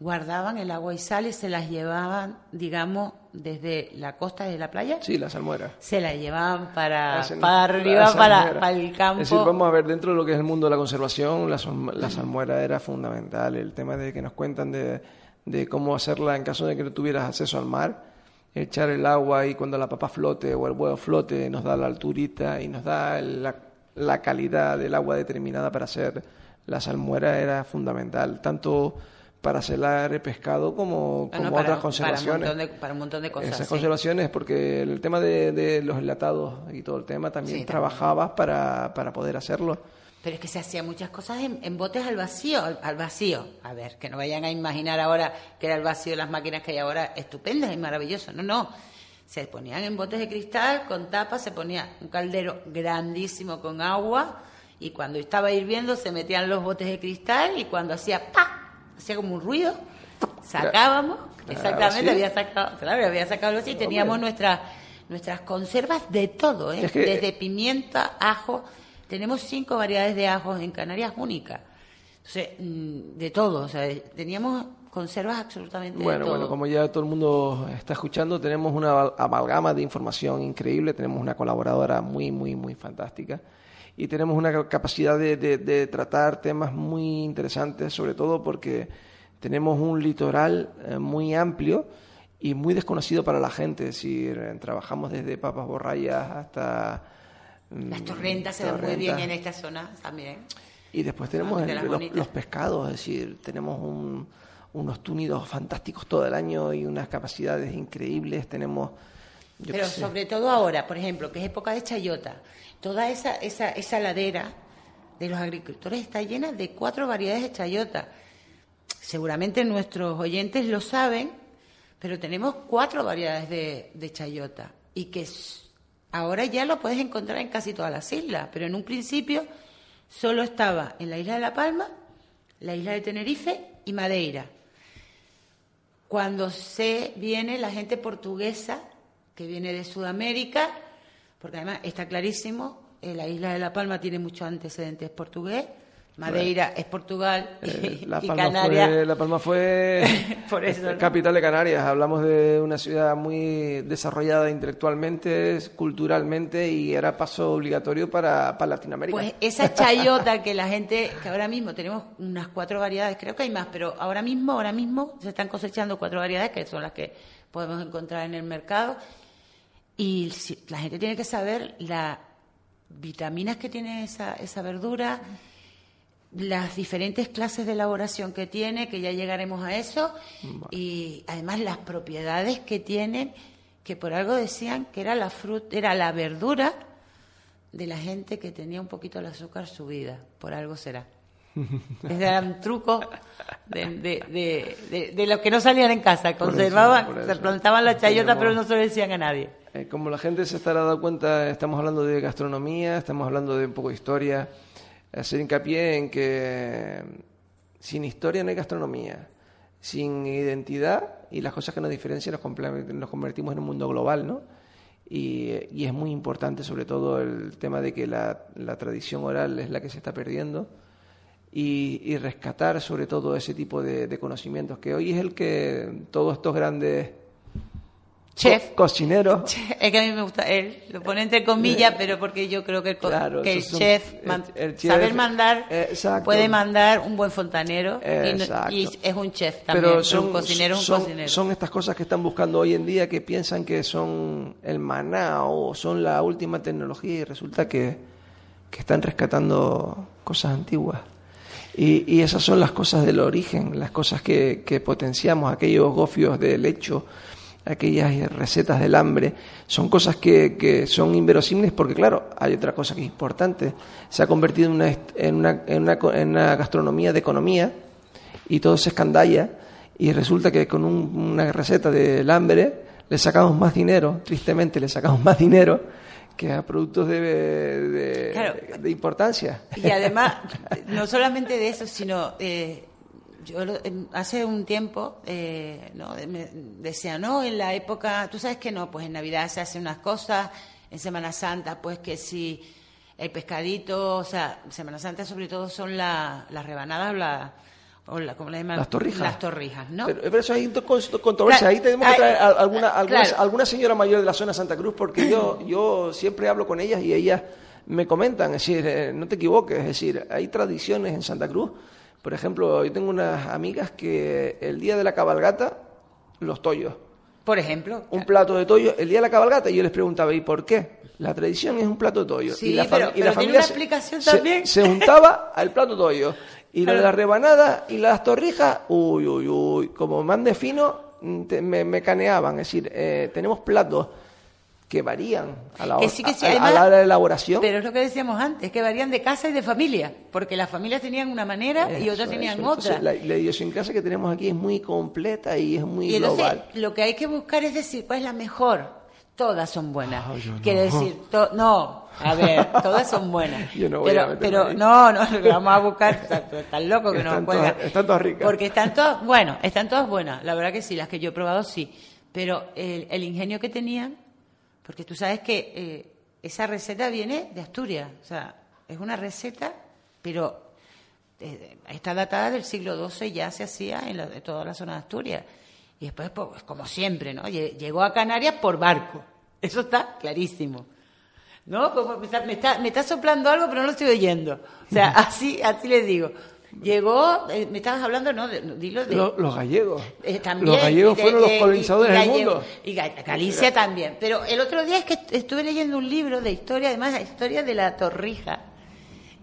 guardaban el agua y sal y se las llevaban, digamos, desde la costa de la playa. Sí, la salmuera. Se las llevaban para, para arriba, para, el campo. Es decir, vamos a ver, dentro de lo que es el mundo de la conservación, la, la salmuera era fundamental. El tema de que nos cuentan de, de cómo hacerla en caso de que no tuvieras acceso al mar. Echar el agua y cuando la papa flote o el huevo flote nos da la alturita y nos da la, la calidad del agua determinada para hacer la salmuera era fundamental. Tanto para celar pescado como, como otras conservaciones. Para un, montón de, cosas. Esas conservaciones, porque el tema de, de, los enlatados y todo el tema también trabajabas Para, para poder hacerlo. Pero es que se hacían muchas cosas en, botes al vacío, al, vacío. A ver, que no vayan a imaginar ahora que era el vacío de las máquinas que hay ahora estupendas y maravillosas. No, no. Se ponían en botes de cristal con tapas, se ponía un caldero grandísimo con agua y cuando estaba hirviendo se metían los botes de cristal y cuando hacía pa hacía como un ruido, sacábamos, exactamente, había sacado, claro, había sacado algo así, y teníamos nuestras nuestras conservas de todo, ¿eh? desde pimienta, ajo, tenemos cinco variedades de ajos en Canarias únicas. Entonces, mm, de todo, o sea, teníamos conservas absolutamente bueno, de todo. Bueno, como ya todo el mundo está escuchando, tenemos una amalgama de información increíble, tenemos una colaboradora muy, muy, muy fantástica y tenemos una capacidad de, tratar temas muy interesantes, sobre todo porque tenemos un litoral eh, muy amplio y muy desconocido para la gente, es decir, trabajamos desde papas borrayas hasta... Mm, Las torrentas se dan muy bien en esta zona también. Y después tenemos los, pescados, es decir, tenemos unos túnidos fantásticos todo el año y unas capacidades increíbles, tenemos... Pero sobre todo ahora, por ejemplo, que es época de chayota, toda esa, esa, esa ladera de los agricultores está llena de cuatro variedades de chayota. Seguramente nuestros oyentes lo saben, pero tenemos cuatro variedades de, de chayota y que ahora ya lo puedes encontrar en casi todas las islas, pero en un principio solo estaba en la isla de La Palma, la isla de Tenerife y Madeira. Cuando se viene la gente portuguesa que viene de Sudamérica, porque además está clarísimo, eh, la isla de La Palma tiene muchos antecedentes portugués, Madeira es Portugal y, eh, la Palma Canarias. Fue, la Palma fue capital de Canarias. Hablamos de una ciudad muy desarrollada intelectualmente, culturalmente y era paso obligatorio para, para Latinoamérica. Pues esa chayota que la gente, que ahora mismo tenemos unas cuatro variedades, creo que hay más, pero ahora mismo, ahora mismo se están cosechando cuatro variedades que son las que podemos encontrar en el mercado y la gente tiene que saber las vitaminas que tiene esa, esa verdura, las diferentes clases de elaboración que tiene, que ya llegaremos a eso, y además las propiedades que tienen, que por algo decían que era la fruta, era la verdura de la gente que tenía un poquito el azúcar subida, por algo será. Ese era un truco de, de, de, de, los que no salían en casa. Conservaban, se plantaban la chayota, pero no se lo decían a nadie. Eh, como la gente se estará dando cuenta, estamos hablando de gastronomía, estamos hablando de un poco de historia. Hacer hincapié en que sin historia no hay gastronomía. Sin identidad y las cosas que nos diferencian nos, nos convertimos en un mundo global, ¿no? Y, y, es muy importante sobre todo el tema de que la, la tradición oral es la que se está perdiendo y, y rescatar sobre todo ese tipo de, de, conocimientos que hoy es el que todos estos grandes chef. cocinero es que a mí me gusta él lo pone entre comillas pero porque yo creo que el, que el, chef, saber mandar puede mandar un buen fontanero y, es un chef también pero, son, un cocinero es un son, cocinero. son estas cosas que están buscando hoy en día que piensan que son el maná o son la última tecnología y resulta que, que están rescatando cosas antiguas y, y, esas son las cosas del origen, las cosas que, que potenciamos, aquellos gofios de lecho, aquellas recetas del hambre, son cosas que, que, son inverosímiles porque, claro, hay otra cosa que es importante. Se ha convertido en una, en una, en una, en una gastronomía de economía y todo se escandalla y resulta que con un, una receta del hambre le sacamos más dinero, tristemente le sacamos más dinero que a productos de, de, claro. de importancia. Y además, no solamente de eso, sino... Eh, yo hace un tiempo eh, ¿no? me decía, no, en la época, tú sabes que no, pues en Navidad se hacen unas cosas, en Semana Santa, pues que si el pescadito, o sea, Semana Santa sobre todo son la, las rebanadas la, o la, ¿cómo le llaman? Las torrijas. Las torrijas, ¿no? Pero, pero eso hay controversia. Claro, ahí tenemos que traer a, alguna, alguna, claro. alguna, señora mayor de la zona de Santa Cruz, porque yo, yo siempre hablo con ellas y ellas me comentan, es decir, eh, no te equivoques, es decir, hay tradiciones en Santa Cruz por ejemplo, yo tengo unas amigas que el día de la cabalgata, los tollos. Por ejemplo. Un plato de tollo el día de la cabalgata. Y yo les preguntaba, ¿y por qué? La tradición es un plato de tollo. Sí, y la, pero, y la pero familia tiene una explicación se, también. Se, se juntaba al plato de tollo. Y lo de la rebanada y las torrijas, uy, uy, uy, como mande fino, te, me, me, caneaban. Es decir, eh, tenemos platos que varían a la, sí, sí, a, además, a la hora de elaboración. Pero es lo que decíamos antes, que varían de casa y de familia, porque las familias tenían una manera eso, y otras tenían eso. otra. Entonces, la, la, idiosincrasia que tenemos aquí es muy completa y es muy y entonces, global. Lo que hay que buscar es decir, ¿cuál es la mejor? Todas son buenas. Oh, no. Quiere decir, no, a ver, todas son buenas. Yo no voy pero, a pero no, no, lo vamos a buscar, están locos que están cuelgan. Todas, están todas ricas. Porque están todas, bueno, están todas buenas, la verdad que sí, las que yo he probado sí. Pero el, el ingenio que tenían porque tú sabes que eh, esa receta viene de Asturias, o sea, es una receta, pero eh, está datada del siglo XII ya se hacía en, la, en, toda la zona de Asturias. Y después, pues, como siempre, ¿no? Llegó a Canarias por barco. Eso está clarísimo. ¿No? Como me, está, me, está, me está soplando algo, pero no lo estoy oyendo. O sea, así, así les digo. Llegó, eh, me estabas hablando, ¿no? De, dilo de, los, los, gallegos. Eh, también. Los gallegos de, fueron los colonizadores del mundo. Y Galicia también. Pero el otro día es que estuve leyendo un libro de historia, además la historia de la torrija.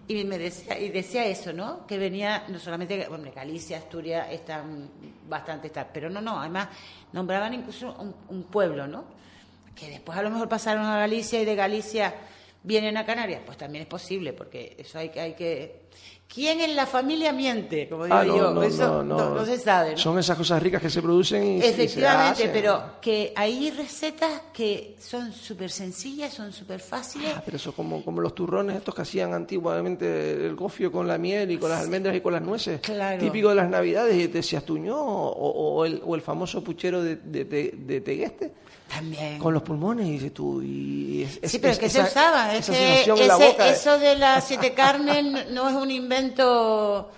Y me decía, y decía eso, ¿no? Que venía, no solamente, bueno, Galicia, Asturias están bastante, está, pero no, no, además nombraban incluso un, un pueblo, ¿no? Que después a lo mejor pasaron a Galicia y de Galicia vienen a Canarias, pues también es posible, porque eso hay que, hay que ¿Quién en la familia miente? Como digo ah, no, yo, no, eso no, no, no, se sabe. Son esas cosas ricas que se producen y Efectivamente, y se pero que hay recetas que son súper sencillas, son súper fáciles. Ah, pero eso como, como los turrones estos que hacían antiguamente el gofio con la miel y con las almendras y con las nueces. Claro. Típico de las navidades, y te decías tuñó o, o, el, o el famoso puchero de, de, de, de Tegueste. También. Con los pulmones, y dices tú. Y es, sí, pero es, que esa, se usaba. Es ese, boca, eso de las siete carnes no es un invento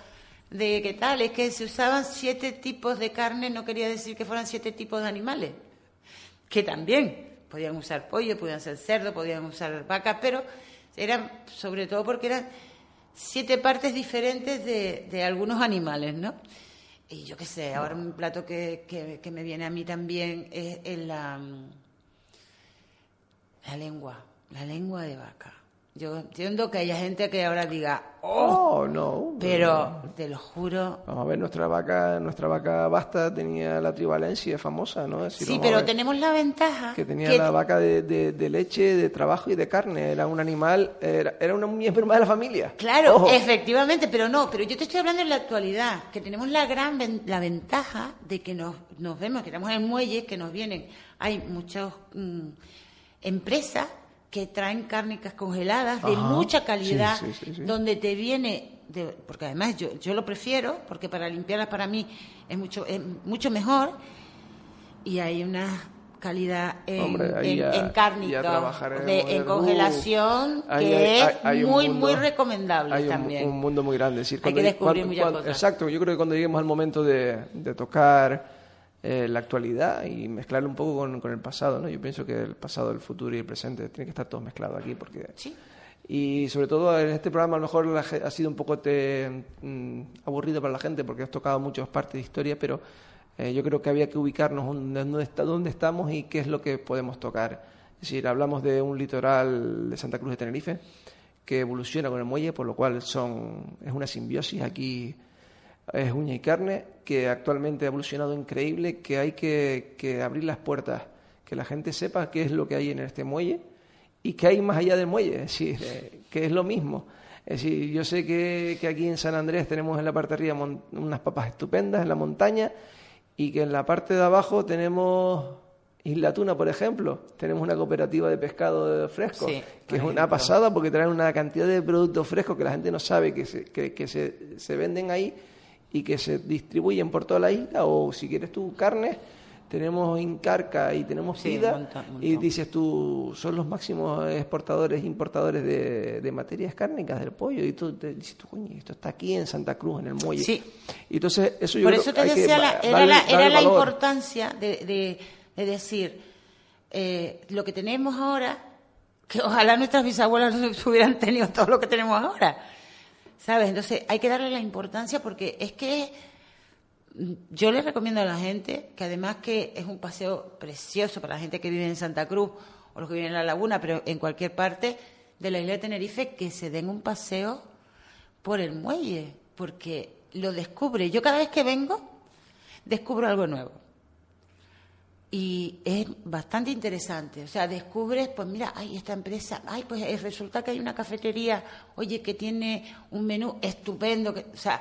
de qué tal, es que se usaban siete tipos de carne, no quería decir que fueran siete tipos de animales. Que también podían usar pollo, podían ser cerdo, podían usar vaca, pero eran sobre todo porque eran siete partes diferentes de, de algunos animales, ¿no? Y yo qué sé, ahora un plato que, que, me viene a mí también es, es la, la lengua, la lengua de vaca. Yo entiendo que haya gente que ahora diga, oh, no. Pero te lo juro. Vamos a ver, nuestra vaca, nuestra vaca basta tenía la trivalencia famosa, ¿no? sí, pero tenemos la ventaja. Que tenía la vaca de, de, leche, de trabajo y de carne. Era un animal, era, era una miembro más de la familia. Claro, efectivamente, pero no. Pero yo te estoy hablando en la actualidad, que tenemos la gran la ventaja de que nos, nos vemos, que estamos en muelles, que nos vienen. Hay muchas mm, empresas que traen cárnicas congeladas de mucha calidad, donde te viene, porque además yo, yo lo prefiero, porque para limpiarlas para mí es mucho, es mucho mejor, y hay una calidad en, en, cárnica, en congelación, que es muy, muy recomendable hay también. Un, mundo muy grande. hay que descubrir muchas cosas. Exacto, yo creo que cuando lleguemos al momento de, de tocar eh, la actualidad y mezclarlo un poco con, con, el pasado, ¿no? Yo pienso que el pasado, el futuro y el presente tiene que estar todo mezclado aquí porque... Sí. Y sobre todo en este programa a lo mejor ha sido un poco te, mm, aburrido para la gente porque has tocado muchas partes de historia, pero eh, yo creo que había que ubicarnos dónde, está, dónde estamos y qué es lo que podemos tocar. Es decir, hablamos de un litoral de Santa Cruz de Tenerife que evoluciona con el muelle, por lo cual son, es una simbiosis aquí es uña y carne, que actualmente ha evolucionado increíble, que hay que, abrir las puertas, que la gente sepa qué es lo que hay en este muelle y qué hay más allá del muelle, es decir, eh, que es lo mismo. Es decir, yo sé que, aquí en San Andrés tenemos en la parte de arriba unas papas estupendas en la montaña y que en la parte de abajo tenemos Isla Tuna, por ejemplo, tenemos una cooperativa de pescado fresco, que es una pasada porque traen una cantidad de productos frescos que la gente no sabe que se, que, se, se venden ahí y que se distribuyen por toda la isla, o si quieres tú carne, tenemos Incarca y tenemos Vida, y dices tú, son los máximos exportadores e importadores de, materias cárnicas del pollo, y tú te dices tú, coño, esto está aquí en Santa Cruz, en el muelle. Sí. Y entonces, eso yo Por eso te decía, la, era, la, era la importancia de, de, decir, eh, lo que tenemos ahora, que ojalá nuestras bisabuelas no hubieran tenido todo lo que tenemos ahora ¿Sabes? Entonces hay que darle la importancia porque es que yo le recomiendo a la gente que además que es un paseo precioso para la gente que vive en Santa Cruz o los que viven en la laguna, pero en cualquier parte de la isla de Tenerife, que se den un paseo por el muelle, porque lo descubre. Yo cada vez que vengo descubro algo nuevo y es bastante interesante. O sea, descubres, pues mira, hay esta empresa, ay, pues eh, resulta que hay una cafetería, oye, que tiene un menú estupendo. Que, o sea,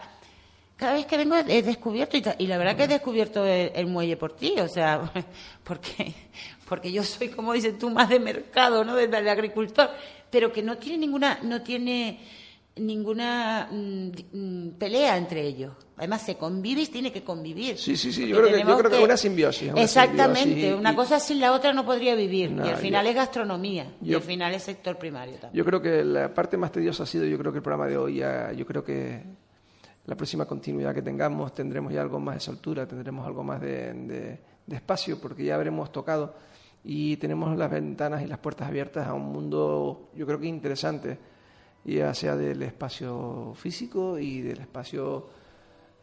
cada vez que vengo he descubierto, y, la verdad que he descubierto el, muelle por ti, o sea, porque, porque yo soy, como dices tú, más de mercado, ¿no? Del, del agricultor, pero que no tiene ninguna, no tiene ninguna mm, mm, pelea entre ellos. Además, se convive y tiene que convivir. Sí, sí, sí. Yo creo, que, yo creo que, es una simbiosis. exactamente. una cosa sin la otra no podría vivir. y al final es gastronomía. y al final es sector primario también. Yo creo que la parte más tediosa ha sido, yo creo que el programa de hoy, yo creo que la próxima continuidad que tengamos tendremos ya algo más de soltura, tendremos algo más de espacio, porque ya habremos tocado y tenemos las ventanas y las puertas abiertas a un mundo, yo creo que interesante ya sea del espacio físico y del espacio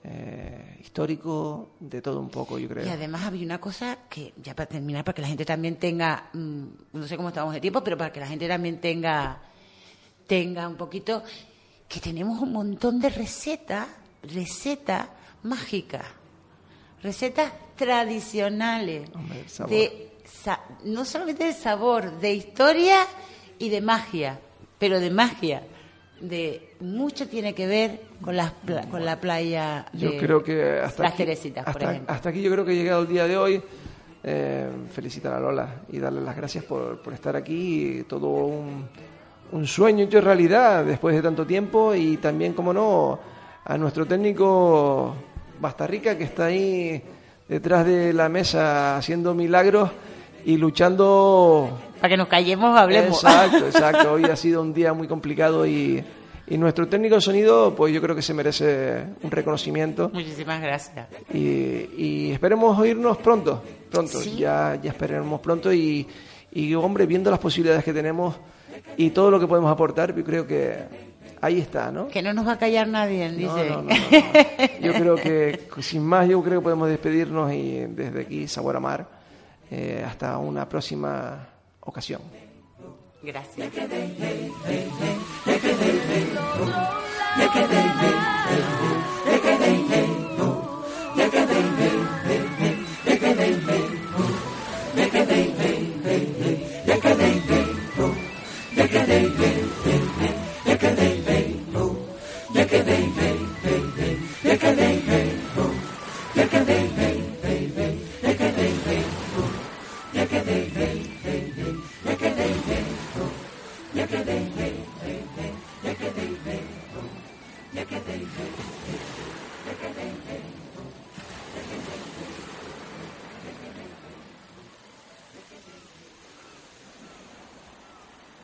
eh, histórico, de todo un poco, yo creo. Y además había una cosa que, ya para terminar, para que la gente también tenga, mm, no sé cómo estamos de tiempo, pero para que la gente también tenga, tenga un poquito, que tenemos un montón de recetas, recetas mágicas, recetas tradicionales, de no solamente de sabor, de historia y de magia, pero de magia de mucho tiene que ver con la, con la playa de yo creo que hasta Las aquí, Teresitas, hasta, por ejemplo. Hasta aquí yo creo que he llegado el día de hoy. Eh, felicitar a Lola y darle las gracias por, por estar aquí. Todo un, un sueño hecho realidad después de tanto tiempo y también, como no, a nuestro técnico Bastarrica que está ahí detrás de la mesa haciendo milagros y luchando para que nos callemos, hablemos. Exacto, exacto. Hoy ha sido un día muy complicado y, nuestro técnico de sonido, pues yo creo que se merece un reconocimiento. Muchísimas gracias. Y, esperemos oírnos pronto, pronto. Ya, ya esperemos pronto y, y, hombre, viendo las posibilidades que tenemos y todo lo que podemos aportar, yo creo que ahí está, ¿no? Que no nos va a callar nadie, dice. No, no, yo creo que, sin más, yo creo que podemos despedirnos y desde aquí, Sabor a Mar, eh, hasta una próxima ocasión. Gracias.